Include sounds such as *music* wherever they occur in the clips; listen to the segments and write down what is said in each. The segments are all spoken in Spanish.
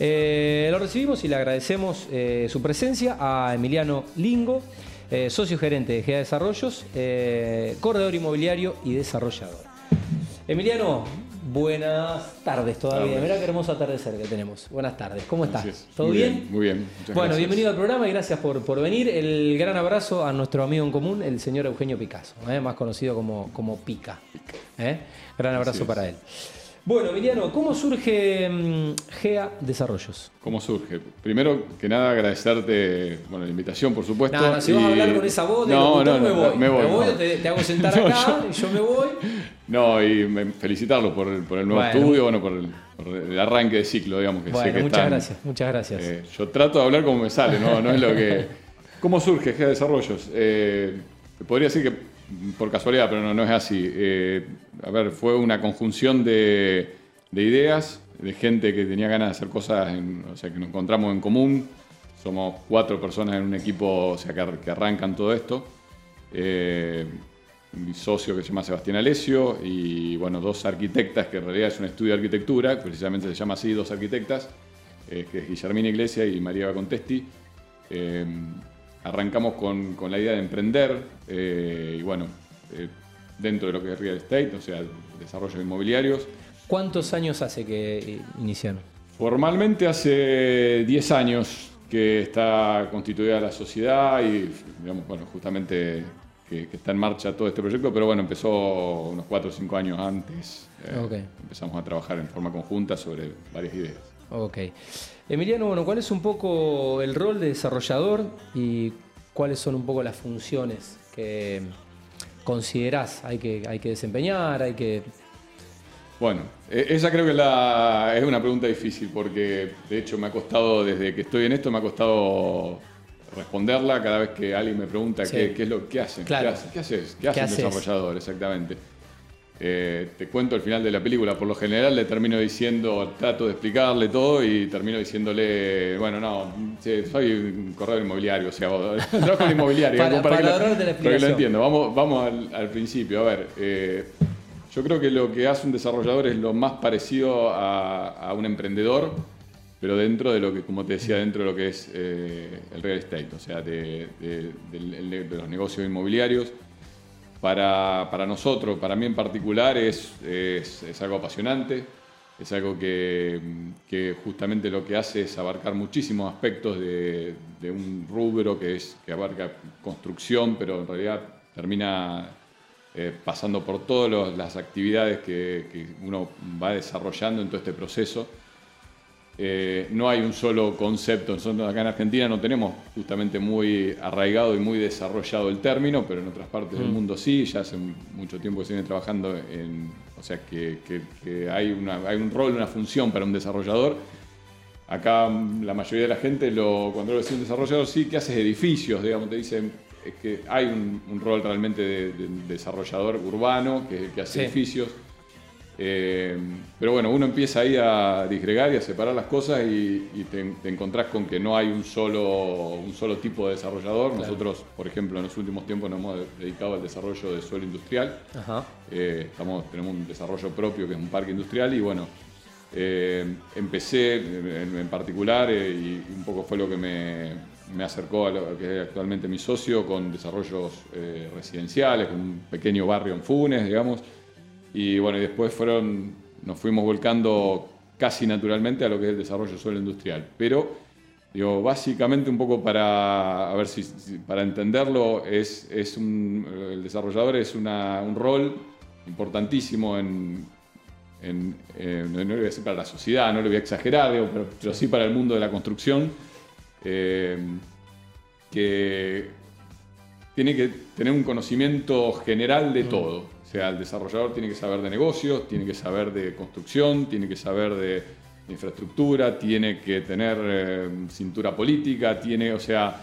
Eh, lo recibimos y le agradecemos eh, su presencia a Emiliano Lingo, eh, socio gerente de GEA Desarrollos, corredor inmobiliario y desarrollador. Emiliano, buenas tardes todavía. Mirá qué hermoso atardecer que tenemos. Buenas tardes. ¿Cómo estás? Es. ¿Todo Muy bien? Muy bien. muchas Bueno, gracias. bienvenido al programa y gracias por, por venir. El gran abrazo a nuestro amigo en común, el señor Eugenio Picasso, más conocido como, como Pica. Gran abrazo para él. Bueno, Emiliano, ¿cómo surge mm, GEA Desarrollos? ¿Cómo surge? Primero que nada agradecerte, bueno, la invitación, por supuesto. No, no, si vas a y- hablar con esa voz de no, locutor, no, me no, voy. me voy. no. te, te hago *laughs* sentar No, acá, y yo me voy. No, y me- felicitarlo por el, por el nuevo Bueno. estudio, bueno, por el, por el arranque de ciclo, digamos, que sé Bueno, que muchas están, gracias, muchas gracias. eh, yo trato de hablar como me sale, no, no es lo que... *laughs* ¿Cómo surge GEA Desarrollos? Eh, podría decir que por casualidad, pero no, no es así. Eh, a ver, fue una conjunción de, de ideas, de gente que tenía ganas de hacer cosas, o sea, que nos encontramos en común. Somos cuatro personas en un equipo, o sea, que, ar- que arrancan todo esto. Eh, mi socio que se llama Sebastián Alesio y bueno, dos arquitectas, que en realidad es un estudio de arquitectura, precisamente se llama así, dos arquitectas, eh, que es Guillermina Iglesia y María Contesti. Arrancamos con, con la idea de emprender eh, y bueno, eh, dentro de lo que es real estate, o sea, desarrollos inmobiliarios. ¿Cuántos años hace que iniciaron? Formalmente hace 10 años que está constituida la sociedad y, digamos, bueno, justamente que, que está en marcha todo este proyecto, pero bueno, empezó unos 4 o 5 años antes. eh, Ok. Empezamos a trabajar en forma conjunta sobre varias ideas. Ok. Emiliano, bueno, ¿cuál es un poco el rol de desarrollador y cuáles son un poco las funciones que considerás hay que, hay que desempeñar, hay que... Bueno, e- esa creo que es, la- es una pregunta difícil porque de hecho me ha costado, desde que estoy en esto, me ha costado responderla cada vez que alguien me pregunta Sí. qué, qué es lo que hacen. Claro. ¿Qué, haces? ¿Qué haces? ¿Qué hace un desarrollador? Exactamente. Eh, te cuento el final de la película. Por lo general le termino diciendo, trato de explicarle todo y termino diciéndole, bueno, no, sí, soy un corredor inmobiliario, o sea, *laughs* trabajo en inmobiliario. Para- como para que la para que lo entiendo. Vamos, vamos al, al principio. A ver, eh, yo creo que lo que hace un desarrollador es lo más parecido a, a un emprendedor, pero dentro de lo que, como te decía, dentro de lo que es eh, el real estate, o sea, de, de los negocios inmobiliarios. Para, para nosotros, para mí en particular, es, es- algo apasionante, es algo que, justamente lo que hace es abarcar muchísimos aspectos de, un rubro que, es, que abarca construcción, pero en realidad termina eh, pasando por todas las actividades que, que uno va desarrollando en todo este proceso. Eh, no hay un solo concepto. Nosotros acá en Argentina no tenemos justamente muy arraigado y muy desarrollado el término, pero en otras partes del mundo sí. Ya hace mucho tiempo que se viene trabajando en. O sea, que, que- que hay, una- hay un rol, una función para un desarrollador. Acá mm, la mayoría de la gente, lo, cuando lo dice un desarrollador, sí, que haces edificios, digamos, te dicen es que hay un, un rol realmente de, de desarrollador urbano que, que hace Sí. edificios. Eh, pero bueno, uno empieza ahí a disgregar y a separar las cosas y, y te, te encontrás con que no hay un solo, un solo tipo de desarrollador. Nosotros, por ejemplo, en los últimos tiempos nos hemos dedicado al desarrollo de suelo industrial. Ajá. Eh, estamos, tenemos un desarrollo propio que es un parque industrial y bueno, eh, empecé en, en particular y un poco fue lo que me, me acercó a lo que es actualmente mi socio con desarrollos residenciales, con un pequeño barrio en Funes, digamos. Y bueno, y después fueron, nos fuimos volcando casi naturalmente a lo que es el desarrollo de suelo industrial. Pero, digo, básicamente un poco para, a ver si, si- para entenderlo, es, es un, el desarrollador es una- un rol importantísimo en, en- en- no lo voy a decir para la sociedad, no lo voy a exagerar, digo, pero, pero sí para el mundo de la construcción, eh, que tiene que tener un conocimiento general de todo. O sea, el desarrollador tiene que saber de negocios, tiene que saber de construcción, tiene que saber de infraestructura, tiene que tener eh, cintura política, tiene, o sea,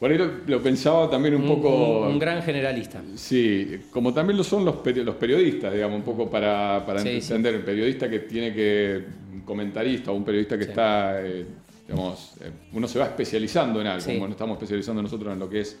por ahí lo, lo pensaba también un, Un, poco... un- un gran generalista. Sí, como también lo son los, peri- los periodistas, digamos, un poco para, para Sí, entender. El periodista que tiene que, un comentarista o un periodista que Sí. está, eh, digamos, eh, uno se va especializando en algo. Sí. Bueno, estamos especializando nosotros en lo que es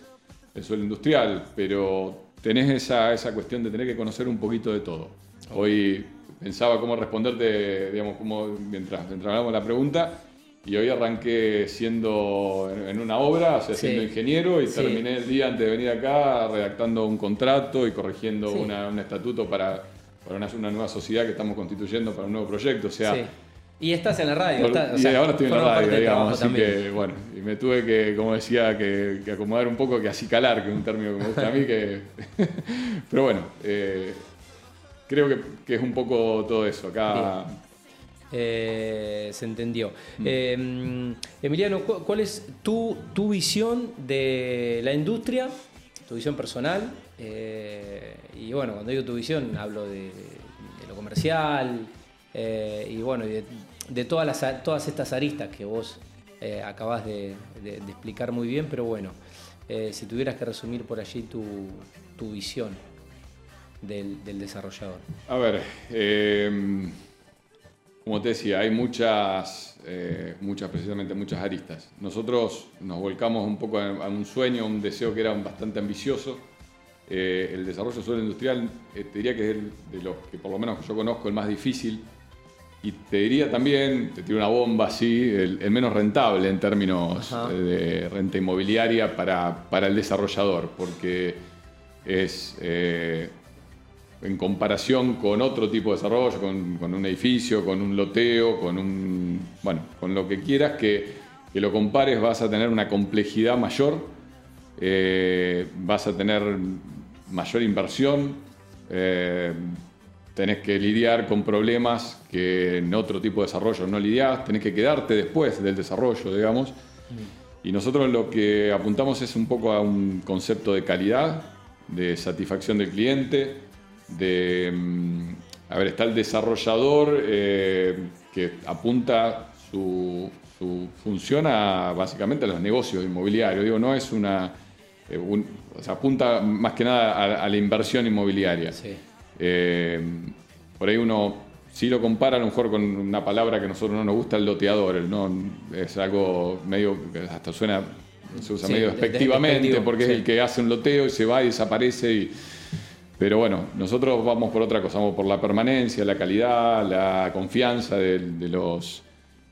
el suelo industrial, pero tenés esa, esa cuestión de tener que conocer un poquito de todo. Hoy pensaba cómo responderte, digamos, cómo, mientras, mientras hablábamos la pregunta, y hoy arranqué siendo en, una obra, o sea, siendo ingeniero y terminé el día antes de venir acá redactando un contrato y corrigiendo un estatuto para, para una, nueva sociedad que estamos constituyendo para un nuevo proyecto. O sea, y estás en la radio. y ahora estoy en la radio, digamos. Así que, bueno, y me tuve que, como decía, que, acomodar un poco, que acicalar, que es un término que me gusta a mí. Que... *laughs* Pero bueno, eh, creo que, es un poco todo eso. Acá. Eh, se entendió. Mm. Eh, Emiliano, ¿cuál es tu, tu, visión de la industria, tu visión personal? y bueno, cuando digo tu visión, hablo de, lo comercial y bueno, de, de todas, las, todas estas aristas que vos eh, acabas de, explicar muy bien, pero bueno, eh, si tuvieras que resumir por allí tu, visión del, desarrollador. A ver, em, como te decía, hay muchas, eh, muchas, precisamente muchas aristas. Nosotros nos volcamos un poco a, un sueño, un deseo que era bastante ambicioso. el desarrollo suelo industrial, te diría que es de los que por lo menos yo conozco el más difícil y te diría también, te tiro una bomba así, el, menos rentable en términos de renta inmobiliaria para, el desarrollador, porque es eh, en comparación con otro tipo de desarrollo, con, un edificio, con un loteo, con un. bueno, con lo que quieras que, lo compares, vas a tener una complejidad mayor, eh, vas a tener mayor inversión. Eh, tenés que lidiar con problemas que en otro tipo de desarrollo no lidiás, tenés que quedarte después del desarrollo, digamos. Y nosotros lo que apuntamos es un poco a un concepto de calidad, de satisfacción del cliente, de... Mm, a ver, está el desarrollador eh, que apunta su, función a básicamente a los negocios inmobiliarios. Digo, no es una... Eh, o sea, apunta más que nada a, la inversión inmobiliaria. Sí. Eh, por ahí uno sí lo compara a lo mejor con una palabra que a nosotros no nos gusta, el loteador. ¿no? Es algo medio, hasta suena, se usa medio despectivamente, porque es el que hace un loteo y se va y desaparece. Y, pero bueno, nosotros vamos por otra cosa, vamos por la permanencia, la calidad, la confianza de, los,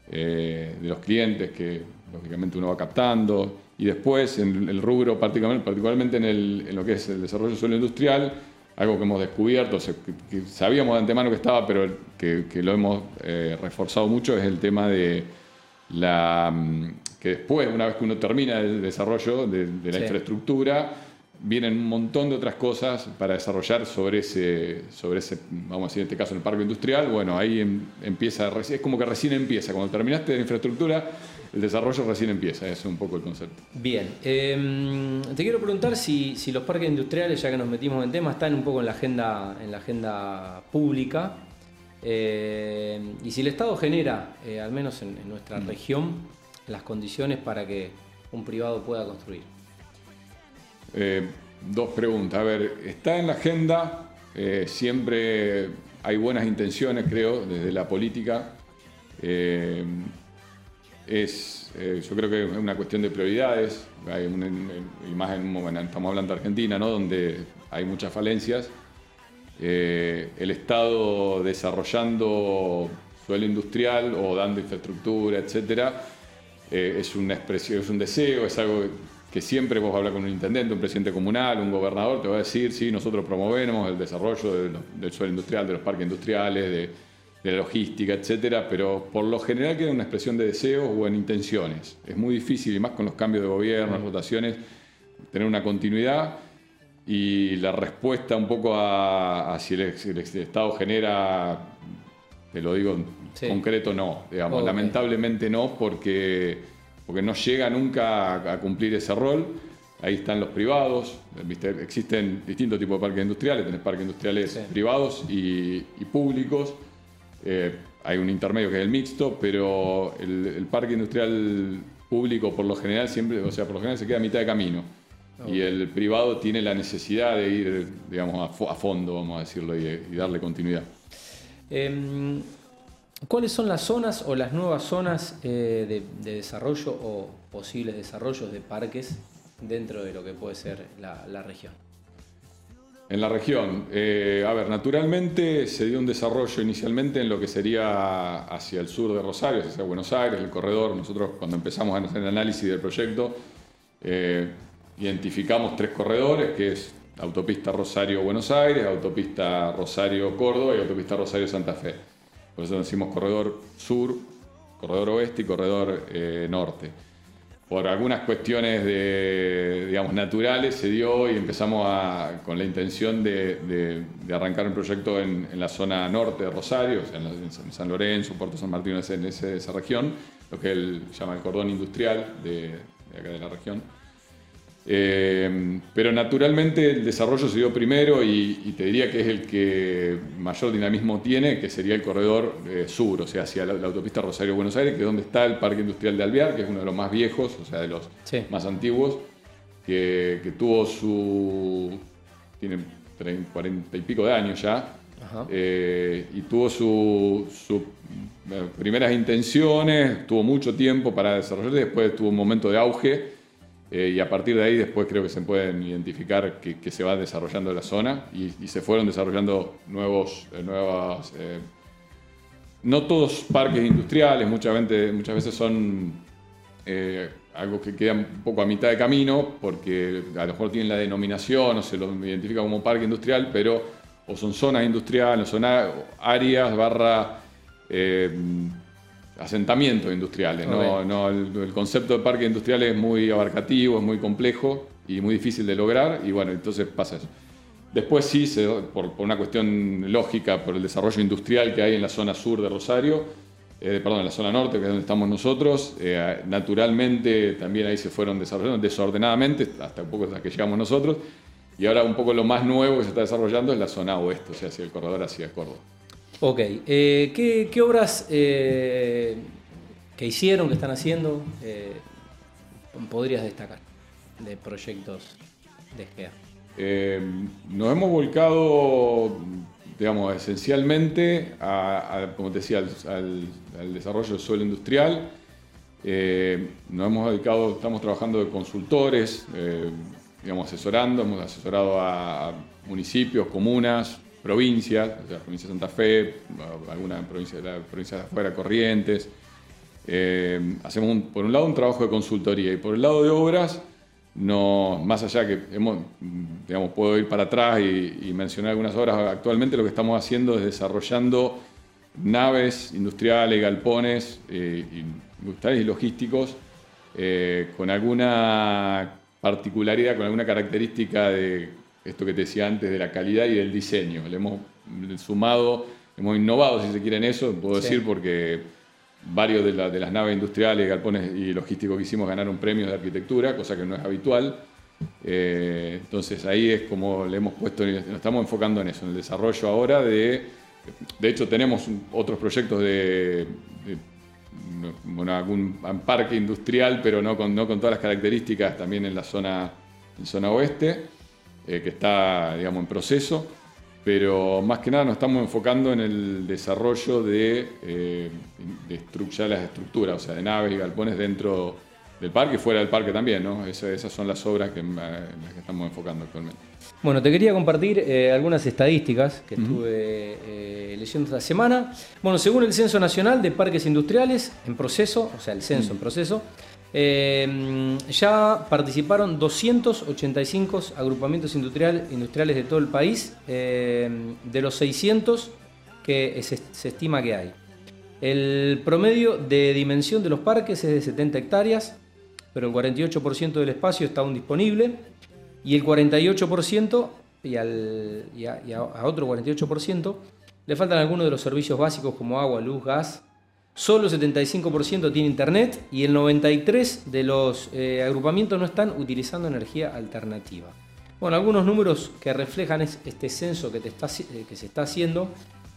eh, de los clientes que lógicamente uno va captando. Y después en el rubro, particularmente, particularmente en, en lo que es el desarrollo suelo industrial, algo que hemos descubierto, que sabíamos de antemano que estaba, pero que, lo hemos eh, reforzado mucho, es el tema de la mm, que después, una vez que uno termina el desarrollo de, la infraestructura, vienen un montón de otras cosas para desarrollar sobre ese, sobre ese, vamos a decir en este caso en el parque industrial. Bueno, ahí em, empieza, es como que recién empieza. Cuando terminaste la infraestructura, el desarrollo recién empieza, ese es un poco el concepto. Bien, em, te quiero preguntar si, los parques industriales, ya que nos metimos en tema, están un poco en la agenda, en la agenda pública em, y si el Estado genera, eh, al menos en, nuestra mm. región, las condiciones para que un privado pueda construir. Eh, dos preguntas. A ver, está en la agenda, eh, siempre hay buenas intenciones, creo, desde la política em, es, eh, yo creo que es una cuestión de prioridades, hay una, imagen, estamos hablando de Argentina, ¿no? donde hay muchas falencias. Eh, el Estado desarrollando suelo industrial o dando infraestructura, etcétera, eh, es una expresión, es un deseo, es algo siempre vos hablas con un intendente, un presidente comunal, un gobernador, te va a decir, sí, nosotros promovemos el desarrollo del suelo industrial, de los parques industriales, de, de la logística, etcétera, pero por lo general queda una expresión de deseos o en intenciones. Es muy difícil, y más con los cambios de gobierno, las votaciones, tener una continuidad y la respuesta un poco a, si, el, Estado genera, te lo digo en concreto, no. Digamos, Lamentablemente no, porque, porque no llega nunca a, cumplir ese rol. Ahí están los privados, existen distintos tipos de parques industriales, tenés parques industriales privados y, y públicos. Eh, hay un intermedio que es el mixto, pero el, parque industrial público por lo general siempre, o sea, por lo general se queda a mitad de camino. Y el privado tiene la necesidad de ir, digamos, a, fondo, vamos a decirlo, y, darle continuidad. Em, ¿Cuáles son las zonas o las nuevas zonas eh, de, desarrollo o posibles desarrollos de parques dentro de lo que puede ser la región? En la región. Eh, a ver, naturalmente se dio un desarrollo inicialmente en lo que sería hacia el sur de Rosario, hacia Buenos Aires, el corredor. Nosotros cuando empezamos a hacer el análisis del proyecto, eh, identificamos tres corredores, que es autopista Rosario-Buenos Aires, autopista Rosario-Córdoba y autopista Rosario-Santa Fe. Por eso decimos corredor sur, corredor oeste y corredor eh, norte por algunas cuestiones de, digamos, naturales se dio y empezamos con la intención de, arrancar un proyecto en, la zona norte de Rosario, en, San Lorenzo, Puerto San Martín, en, esa región, lo que él llama el cordón industrial de acá de la región. Eh, pero naturalmente el desarrollo se dio primero y, te diría que es el que mayor dinamismo tiene, que sería el corredor eh, sur, o sea, hacia la, autopista Rosario-Buenos Aires, que es donde está el Parque Industrial de Alvear, que es uno de los más viejos, o sea, de los más antiguos, que, tuvo su... tiene 40 y pico de años ya, eh, y tuvo sus primeras intenciones, tuvo mucho tiempo para desarrollarse, después tuvo un momento de auge eh, y a partir de ahí después creo que se pueden identificar que, se va desarrollando la zona y, se fueron desarrollando nuevos, eh, nuevas... Eh, no todos parques industriales, muchas veces, muchas veces son algo que queda un poco a mitad de camino porque a lo mejor tienen la denominación o se lo identifica como parque industrial, pero o son zonas industriales, o son áreas barra asentamientos industriales. ¿no? el, concepto de parque industrial es muy abarcativo, es muy complejo y muy difícil de lograr y bueno, entonces pasa eso. Después sí, por, una cuestión lógica, por el desarrollo industrial que hay en la zona sur de Rosario, eh, perdón, en la zona norte, que es donde estamos nosotros, eh, naturalmente también ahí se fueron desarrollando desordenadamente, hasta un poco hasta que llegamos nosotros, y ahora un poco lo más nuevo que se está desarrollando es la zona oeste, o sea, hacia el corredor hacia Córdoba. Ok, eh, ¿qué, obras eh, que hicieron, que están haciendo, eh, podrías destacar de proyectos de SGEA? nos hemos volcado, digamos, esencialmente, a, como te decía, al, desarrollo del suelo industrial. nos hemos dedicado, estamos trabajando de consultores, digamos, asesorando, hemos asesorado a municipios, comunas, provincias, la provincia de Santa Fe, alguna provincia, la provincia de afuera, Corrientes. Eh, hacemos por un lado un trabajo de consultoría y por el lado de obras, no, más allá que hemos, digamos, puedo ir para atrás y, mencionar algunas obras, actualmente lo que estamos haciendo es desarrollando naves industriales, galpones eh, industriales y logísticos eh, con alguna particularidad, con alguna característica de esto que te decía antes de la calidad y del diseño. Le hemos sumado, hemos innovado, si se quiere, en eso, puedo decir, porque varios de, las naves industriales, galpones y logísticos que hicimos ganaron premios de arquitectura, cosa que no es habitual. Eh, entonces ahí es como le hemos puesto, nos estamos enfocando en eso, en el desarrollo ahora de, de hecho tenemos otros proyectos de, bueno, algún parque industrial, pero no con, no con todas las características también en la zona, en zona oeste. Eh, que está digamos, en proceso, pero más que nada nos estamos enfocando en el desarrollo de, eh, de las estructuras, o sea, de naves y galpones dentro del parque y fuera del parque también, ¿no? esas son las obras que, en las que estamos enfocando actualmente. Bueno, te quería compartir eh, algunas estadísticas que estuve leyendo esta semana. Bueno, según el Censo Nacional de Parques Industriales en proceso, o sea, el censo en proceso, Em, ya participaron 285 agrupamientos industriales de todo el país, em, de los 600 que se, estima que hay. El promedio de dimensión de los parques es de 70 hectáreas, pero el 48% del espacio está aún disponible y el 48% y, al, otro 48% le faltan algunos de los servicios básicos como agua, luz, gas, Solo el 75% tiene internet y el 93% de los eh, agrupamientos no están utilizando energía alternativa. Bueno, algunos números que reflejan este censo que, eh, que se está haciendo,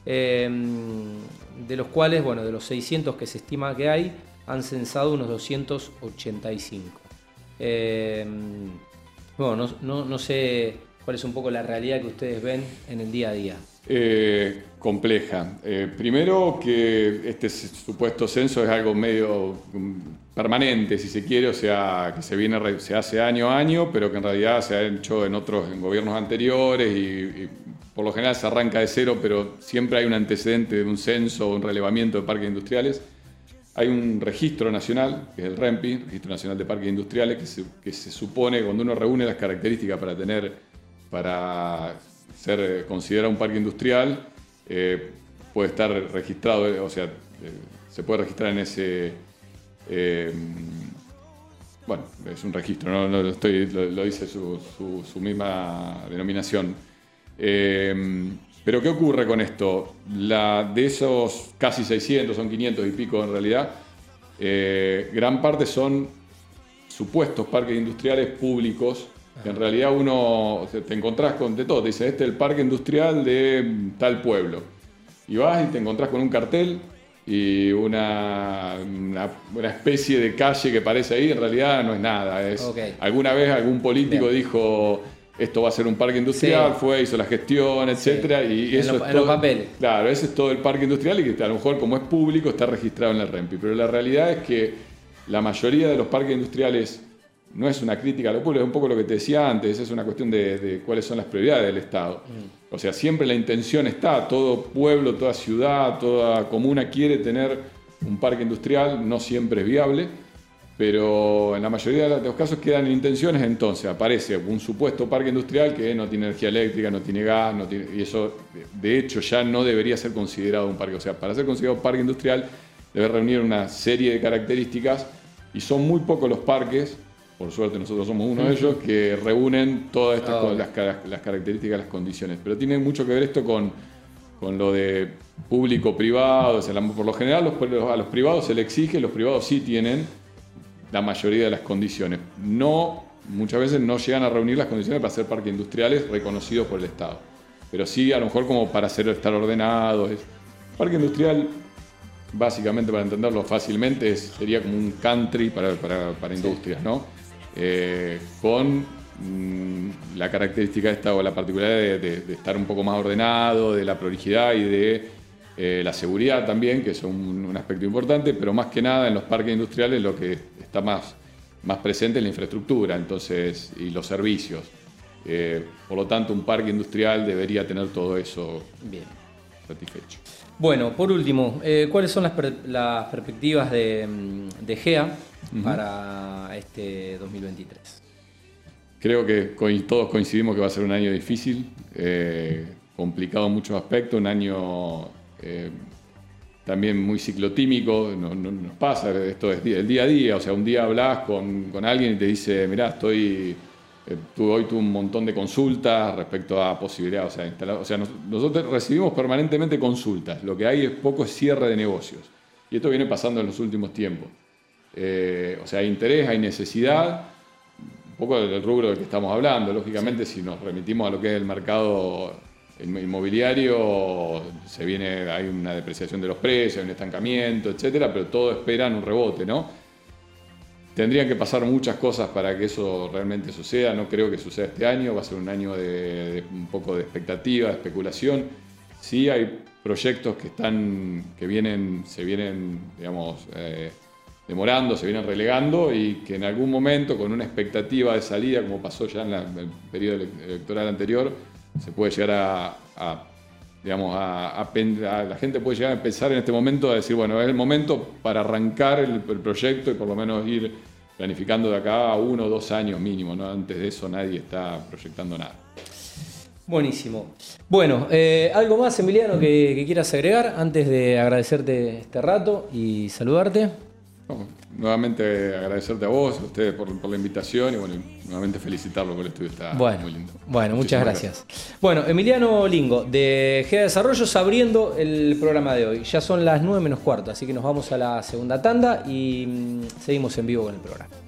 em, de los cuales, bueno, de los 600 que se estima que hay, han censado unos 285. Em, bueno, no, no sé cuál es un poco la realidad que ustedes ven en el día a día. Eh, compleja. Eh, primero que este supuesto censo es algo medio mm, permanente, si se quiere, o sea, que se, viene, se hace año a año, pero que en realidad se ha hecho en otros gobiernos anteriores y, por lo general se arranca de cero, pero siempre hay un antecedente de un censo o un relevamiento de parques industriales. Hay un registro nacional, que es el REMPI, Registro Nacional de Parques Industriales, que se, que se supone cuando uno reúne las características para tener, para ser eh, considerado un parque industrial, eh, puede estar registrado, o sea, eh, se puede registrar en ese... bueno, es un registro, no, lo, estoy, lo, dice su, misma denominación. pero ¿qué ocurre con esto? La, de esos casi 600, son 500 y pico en realidad, gran parte son supuestos parques industriales públicos en realidad uno te encontrás con de todo, te dice, este es el parque industrial de tal pueblo. Y vas y te encontrás con un cartel y una, una, especie de calle que parece ahí, en realidad no es nada. Es, Alguna vez algún político dijo, esto va a ser un parque industrial, fue, hizo la gestión, etcétera, y eso es todo, Claro, ese es todo el parque industrial y que a lo mejor como es público está registrado en el REMPI. Pero la realidad es que la mayoría de los parques industriales no es una crítica a lo público, es un poco lo que te decía antes, es una cuestión de, cuáles son las prioridades del Estado. Mm. O sea, siempre la intención está, todo pueblo, toda ciudad, toda comuna quiere tener un parque industrial, no siempre es viable, pero en la mayoría de los casos quedan intenciones, entonces aparece un supuesto parque industrial que no tiene energía eléctrica, no tiene gas, no tiene, y eso de hecho ya no debería ser considerado un parque. O sea, para ser considerado un parque industrial debe reunir una serie de características y son muy pocos los parques por suerte nosotros somos uno de ellos, que reúnen todas estas ah, las, las, características, las condiciones. Pero tiene mucho que ver esto con, con lo de público-privado. por lo general a los privados se le exige, los privados sí tienen la mayoría de las condiciones. No, muchas veces no llegan a reunir las condiciones para hacer parques industriales reconocidos por el Estado. Pero sí, a lo mejor como para hacer, estar ordenados. Parque industrial básicamente para entenderlo fácilmente, sería como un country para, para industrias, ¿no? Eh, con mm, la característica esta o la particularidad de, estar un poco más ordenado, de la prolijidad y de eh, la seguridad también, que es un, aspecto importante, pero más que nada en los parques industriales lo que está más, más presente es la infraestructura entonces, y los servicios. Eh, por lo tanto, un parque industrial debería tener todo eso bien. satisfecho. Bueno, por último, ¿cuáles son las, perspectivas de, mm, de GEA para este 2023? Creo que todos coincidimos que va a ser un año difícil, eh, complicado en muchos aspectos, un año eh, también muy ciclotímico, no, nos pasa, esto es el día a día, o sea, un día hablas con, alguien y te dice, mirá, estoy... Eh, hoy tuve un montón de consultas respecto a posibilidades, o sea, o sea nosotros recibimos permanentemente consultas, lo que hay es poco cierre de negocios. Y esto viene pasando en los últimos tiempos. Eh, o sea, hay interés, hay necesidad, un poco del rubro del que estamos hablando. Lógicamente, si nos remitimos a lo que es el mercado inmobiliario, se viene, hay una depreciación de los precios, hay un estancamiento, etcétera, pero todo esperan un rebote, ¿no? Tendrían que pasar muchas cosas para que eso realmente suceda. No creo que suceda este año. Va a ser un año de, un poco de expectativa, de especulación. Sí hay proyectos que están, que vienen, se vienen, digamos, eh, demorando, se vienen relegando y que en algún momento, con una expectativa de salida, como pasó ya en, el periodo electoral anterior, se puede llegar a, digamos, a, la gente puede llegar a empezar en este momento a decir, bueno, es el momento para arrancar el, proyecto y por lo menos ir planificando de acá a uno o dos años mínimo, ¿no? Antes de eso nadie está proyectando nada. Buenísimo. Bueno, eh, ¿algo más, Emiliano, que, que quieras agregar antes de agradecerte este rato y saludarte? Nuevamente agradecerte a vos, a ustedes por, la invitación y bueno, nuevamente felicitarlo por el estudio, está muy lindo. Bueno, muchas gracias. Bueno, Emiliano Lingo, de GEA Desarrollos, abriendo el programa de hoy. Ya son las 9 menos cuarto, así que nos vamos a la segunda tanda y mm, seguimos en vivo con el programa.